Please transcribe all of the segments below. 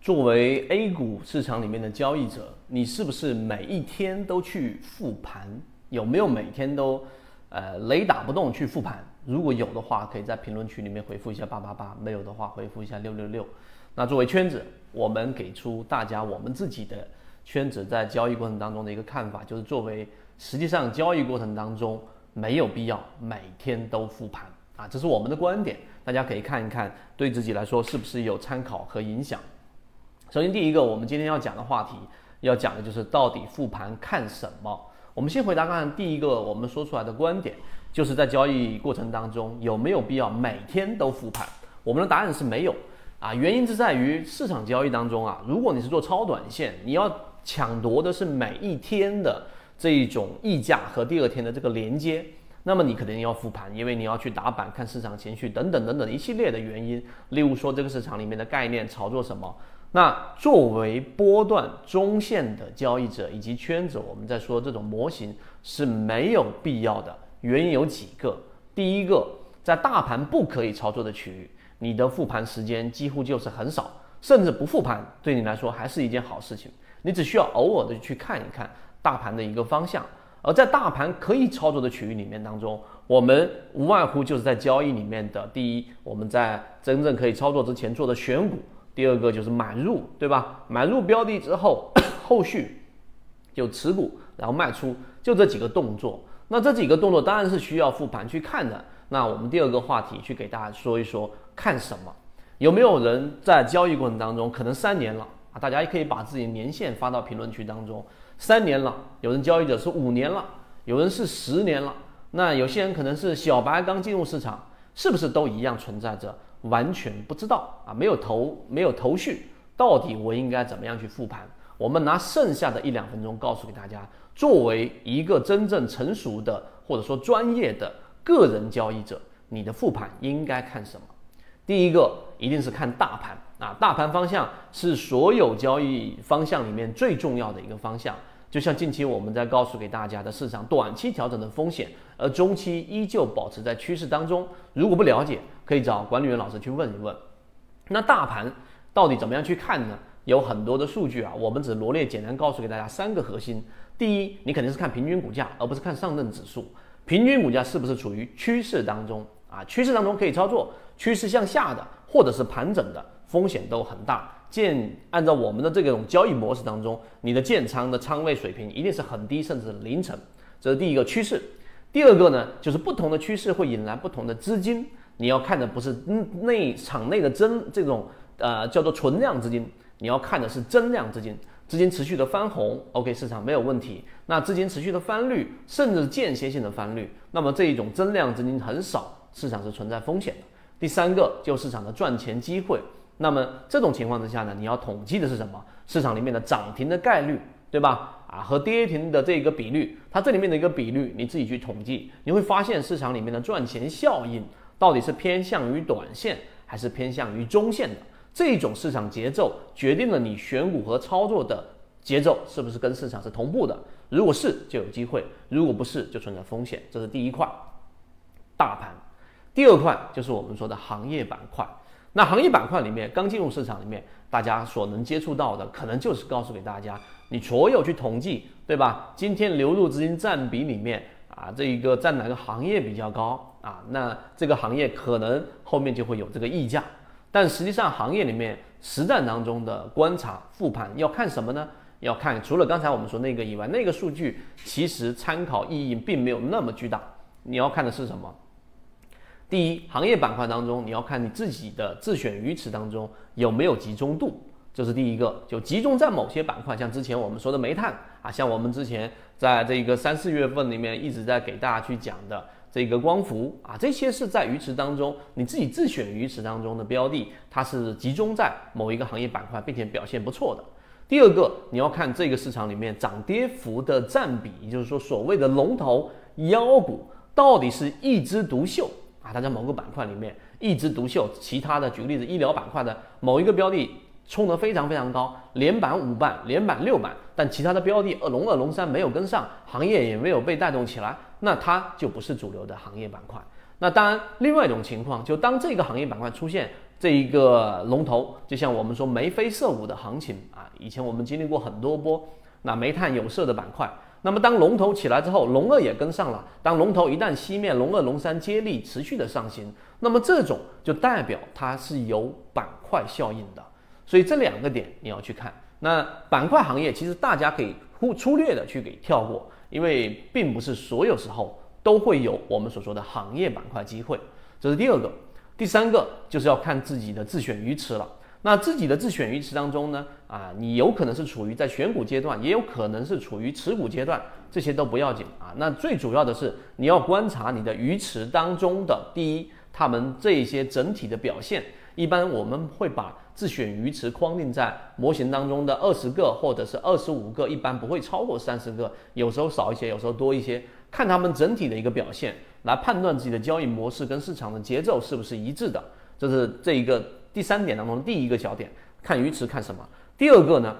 作为 A 股市场里面的交易者，你是不是每一天都去复盘？有没有每天都呃雷打不动去复盘？如果有的话，可以在评论区里面回复一下八八八；没有的话，回复一下六六六。那作为圈子，我们给出大家我们自己的圈子在交易过程当中的一个看法，就是作为实际上交易过程当中没有必要每天都复盘啊，这是我们的观点，大家可以看一看，对自己来说是不是有参考和影响。首先，第一个，我们今天要讲的话题，要讲的就是到底复盘看什么。我们先回答看第一个我们说出来的观点，就是在交易过程当中有没有必要每天都复盘？我们的答案是没有啊。原因是在于市场交易当中啊，如果你是做超短线，你要抢夺的是每一天的这一种溢价和第二天的这个连接，那么你肯定要复盘，因为你要去打板看市场情绪等等等等一系列的原因。例如说这个市场里面的概念炒作什么。那作为波段中线的交易者以及圈子，我们在说这种模型是没有必要的。原因有几个：第一个，在大盘不可以操作的区域，你的复盘时间几乎就是很少，甚至不复盘，对你来说还是一件好事情。你只需要偶尔的去看一看大盘的一个方向。而在大盘可以操作的区域里面当中，我们无外乎就是在交易里面的第一，我们在真正可以操作之前做的选股。第二个就是买入，对吧？买入标的之后，后续就持股，然后卖出，就这几个动作。那这几个动作当然是需要复盘去看的。那我们第二个话题去给大家说一说，看什么？有没有人在交易过程当中，可能三年了啊？大家也可以把自己的年限发到评论区当中。三年了，有人交易者是五年了，有人是十年了。那有些人可能是小白刚进入市场，是不是都一样存在着？完全不知道啊，没有头没有头绪，到底我应该怎么样去复盘？我们拿剩下的一两分钟告诉给大家，作为一个真正成熟的或者说专业的个人交易者，你的复盘应该看什么？第一个一定是看大盘啊，大盘方向是所有交易方向里面最重要的一个方向。就像近期我们在告诉给大家的市场短期调整的风险，而中期依旧保持在趋势当中。如果不了解，可以找管理员老师去问一问。那大盘到底怎么样去看呢？有很多的数据啊，我们只罗列简单告诉给大家三个核心。第一，你肯定是看平均股价，而不是看上证指数。平均股价是不是处于趋势当中啊？趋势当中可以操作，趋势向下的或者是盘整的风险都很大。建按照我们的这种交易模式当中，你的建仓的仓位水平一定是很低，甚至零成，这是第一个趋势。第二个呢，就是不同的趋势会引来不同的资金，你要看的不是内场内的增这种呃叫做存量资金，你要看的是增量资金，资金持续的翻红，OK 市场没有问题。那资金持续的翻绿，甚至间歇性的翻绿，那么这一种增量资金很少，市场是存在风险的。第三个就市场的赚钱机会。那么这种情况之下呢，你要统计的是什么？市场里面的涨停的概率，对吧？啊，和跌停的这个比率，它这里面的一个比率，你自己去统计，你会发现市场里面的赚钱效应到底是偏向于短线还是偏向于中线的？这种市场节奏决定了你选股和操作的节奏是不是跟市场是同步的？如果是，就有机会；如果不是，就存在风险。这是第一块，大盘。第二块就是我们说的行业板块。那行业板块里面，刚进入市场里面，大家所能接触到的，可能就是告诉给大家，你所有去统计，对吧？今天流入资金占比里面啊，这一个占哪个行业比较高啊？那这个行业可能后面就会有这个溢价。但实际上，行业里面实战当中的观察复盘要看什么呢？要看除了刚才我们说那个以外，那个数据其实参考意义并没有那么巨大。你要看的是什么？第一，行业板块当中，你要看你自己的自选鱼池当中有没有集中度，这是第一个。就集中在某些板块，像之前我们说的煤炭啊，像我们之前在这个三四月份里面一直在给大家去讲的这个光伏啊，这些是在鱼池当中你自己自选鱼池当中的标的，它是集中在某一个行业板块，并且表现不错的。第二个，你要看这个市场里面涨跌幅的占比，也就是说所谓的龙头妖股到底是一枝独秀。啊，它在某个板块里面一枝独秀，其他的举个例子，医疗板块的某一个标的冲得非常非常高，连板五板，连板六板，但其他的标的二龙二龙三没有跟上，行业也没有被带动起来，那它就不是主流的行业板块。那当然，另外一种情况，就当这个行业板块出现这一个龙头，就像我们说眉飞色舞的行情啊，以前我们经历过很多波，那煤炭有色的板块。那么当龙头起来之后，龙二也跟上了。当龙头一旦熄灭，龙二、龙三接力持续的上行，那么这种就代表它是有板块效应的。所以这两个点你要去看。那板块行业其实大家可以忽粗略的去给跳过，因为并不是所有时候都会有我们所说的行业板块机会。这是第二个，第三个就是要看自己的自选鱼池了。那自己的自选鱼池当中呢，啊，你有可能是处于在选股阶段，也有可能是处于持股阶段，这些都不要紧啊。那最主要的是你要观察你的鱼池当中的第一，他们这些整体的表现。一般我们会把自选鱼池框定在模型当中的二十个或者是二十五个，一般不会超过三十个，有时候少一些，有时候多一些，看他们整体的一个表现，来判断自己的交易模式跟市场的节奏是不是一致的。这是这一个。第三点当中，第一个小点看鱼池看什么？第二个呢，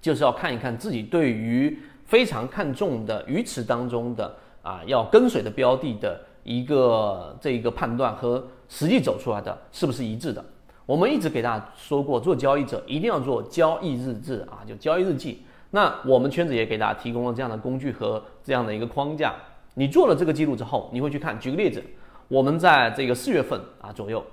就是要看一看自己对于非常看重的鱼池当中的啊要跟随的标的的一个这一个判断和实际走出来的是不是一致的。我们一直给大家说过，做交易者一定要做交易日志啊，就交易日记。那我们圈子也给大家提供了这样的工具和这样的一个框架。你做了这个记录之后，你会去看。举个例子，我们在这个四月份啊左右。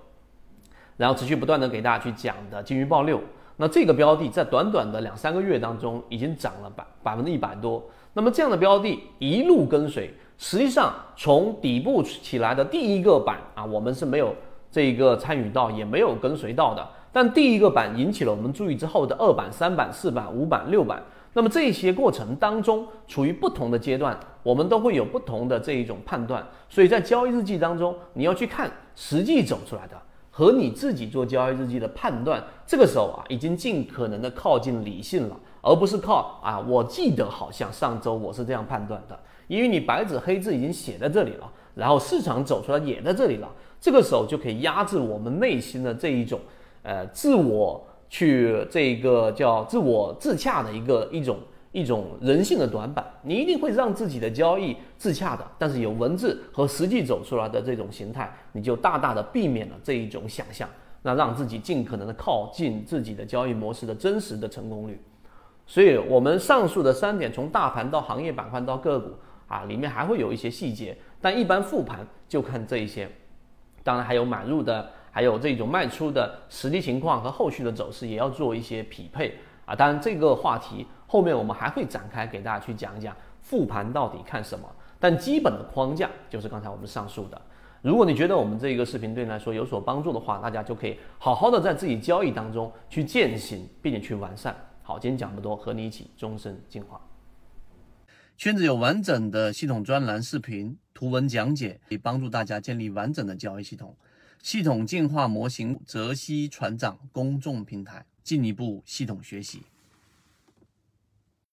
然后持续不断的给大家去讲的金鱼报六，那这个标的在短短的两三个月当中已经涨了百百分之一百多。那么这样的标的一路跟随，实际上从底部起来的第一个板啊，我们是没有这一个参与到，也没有跟随到的。但第一个板引起了我们注意之后的二板、三板、四板、五板、六板，那么这些过程当中处于不同的阶段，我们都会有不同的这一种判断。所以在交易日记当中，你要去看实际走出来的。和你自己做交易日记的判断，这个时候啊，已经尽可能的靠近理性了，而不是靠啊，我记得好像上周我是这样判断的，因为你白纸黑字已经写在这里了，然后市场走出来也在这里了，这个时候就可以压制我们内心的这一种，呃，自我去这个叫自我自洽的一个一种。一种人性的短板，你一定会让自己的交易自洽的，但是有文字和实际走出来的这种形态，你就大大的避免了这一种想象，那让自己尽可能的靠近自己的交易模式的真实的成功率。所以，我们上述的三点，从大盘到行业板块到个股啊，里面还会有一些细节，但一般复盘就看这一些，当然还有买入的，还有这种卖出的实际情况和后续的走势也要做一些匹配啊。当然，这个话题。后面我们还会展开给大家去讲一讲复盘到底看什么，但基本的框架就是刚才我们上述的。如果你觉得我们这一个视频对你来说有所帮助的话，大家就可以好好的在自己交易当中去践行，并且去完善。好，今天讲不多，和你一起终身进化。圈子有完整的系统专栏视频、图文讲解，可以帮助大家建立完整的交易系统。系统进化模型泽西船长公众平台，进一步系统学习。